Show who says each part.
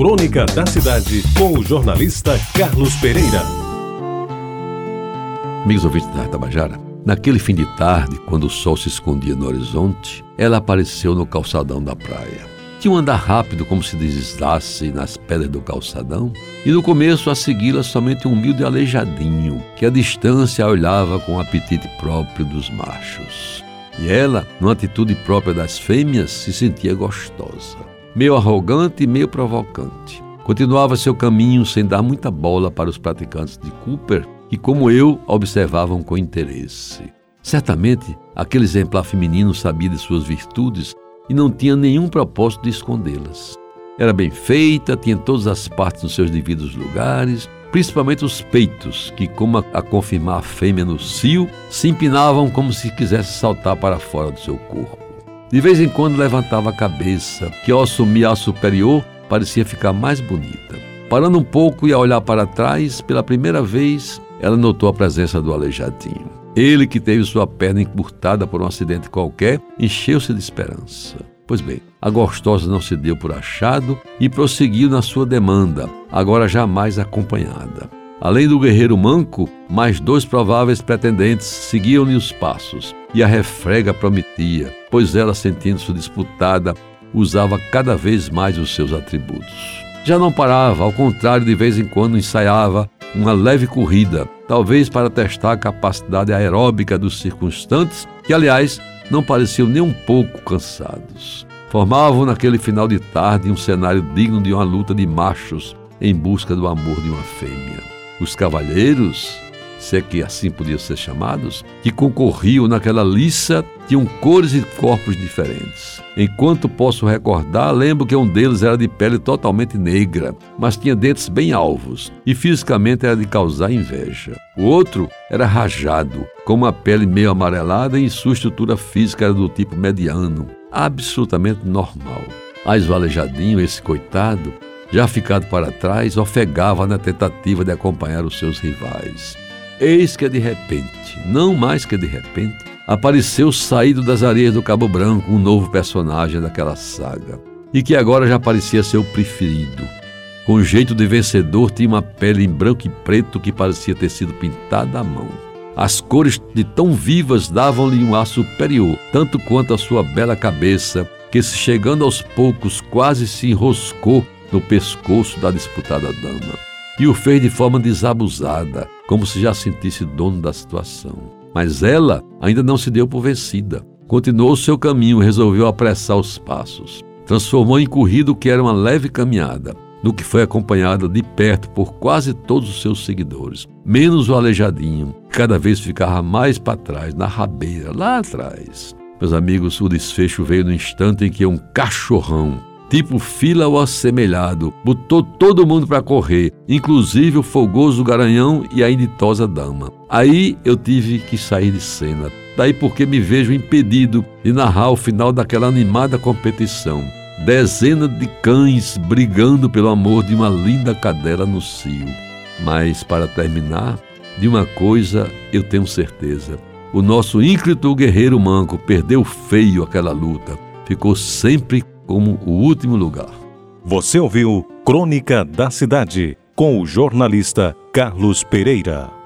Speaker 1: Crônica da Cidade, com o jornalista Carlos Pereira.
Speaker 2: Amigos ouvintes da Tabajara, naquele fim de tarde, quando o sol se escondia no horizonte, ela apareceu no calçadão da praia. Tinha um andar rápido, como se deslizasse nas pedras do calçadão, e no começo a segui-la somente um humilde aleijadinho, que à distância olhava com o apetite próprio dos machos. E ela, numa atitude própria das fêmeas, se sentia gostosa, meio arrogante e meio provocante. Continuava seu caminho sem dar muita bola para os praticantes de Cooper, que, como eu, observavam com interesse. Certamente, aquele exemplar feminino sabia de suas virtudes e não tinha nenhum propósito de escondê-las. Era bem feita, tinha todas as partes nos seus devidos lugares, principalmente os peitos, que, como a, confirmar a fêmea no cio, se empinavam como se quisesse saltar para fora do seu corpo. De vez em quando levantava a cabeça, que ao assumir a superior parecia ficar mais bonita. Parando um pouco e a olhar para trás, pela primeira vez, ela notou a presença do aleijadinho. Ele, que teve sua perna encurtada por um acidente qualquer, encheu-se de esperança. Pois bem, a gostosa não se deu por achado e prosseguiu na sua demanda, agora jamais acompanhada. Além do guerreiro manco, mais dois prováveis pretendentes seguiam-lhe os passos, e a refrega prometia, pois ela, sentindo-se disputada, usava cada vez mais os seus atributos. Já não parava, ao contrário, de vez em quando ensaiava uma leve corrida, talvez para testar a capacidade aeróbica dos circunstantes, que, aliás, não pareciam nem um pouco cansados. Formavam naquele final de tarde um cenário digno de uma luta de machos em busca do amor de uma fêmea. Os cavalheiros se é que assim podiam ser chamados, que concorriam naquela liça tinham cores e corpos diferentes. Enquanto posso recordar, lembro que um deles era de pele totalmente negra, mas tinha dentes bem alvos e fisicamente era de causar inveja. O outro era rajado, com uma pele meio amarelada e sua estrutura física era do tipo mediano, absolutamente normal. A esvalejadinho, esse coitado, já ficado para trás, ofegava na tentativa de acompanhar os seus rivais. Eis que de repente, não mais que de repente, apareceu saído das areias do Cabo Branco um novo personagem daquela saga, e que agora já parecia ser o preferido. Com jeito de vencedor, tinha uma pele em branco e preto que parecia ter sido pintada à mão. As cores de tão vivas davam-lhe um ar superior, tanto quanto a sua bela cabeça, que, se chegando aos poucos, quase se enroscou no pescoço da disputada dama e o fez de forma desabusada, como se já sentisse dono da situação. Mas ela ainda não se deu por vencida. Continuou seu caminho e resolveu apressar os passos. Transformou em corrida o que era uma leve caminhada, no que foi acompanhada de perto por quase todos os seus seguidores, menos o aleijadinho, que cada vez ficava mais para trás, na rabeira, lá atrás. Meus amigos, o desfecho veio no instante em que um cachorrão tipo fila ou assemelhado, botou todo mundo para correr, inclusive o folgoso garanhão e a inditosa dama. Aí eu tive que sair de cena, daí porque me vejo impedido de narrar o final daquela animada competição. Dezenas de cães brigando pelo amor de uma linda cadela no cio. Mas, para terminar, de uma coisa eu tenho certeza. O nosso ínclito guerreiro manco perdeu feio aquela luta. Ficou sempre como o último lugar.
Speaker 1: Você ouviu Crônica da Cidade com o jornalista Carlos Pereira.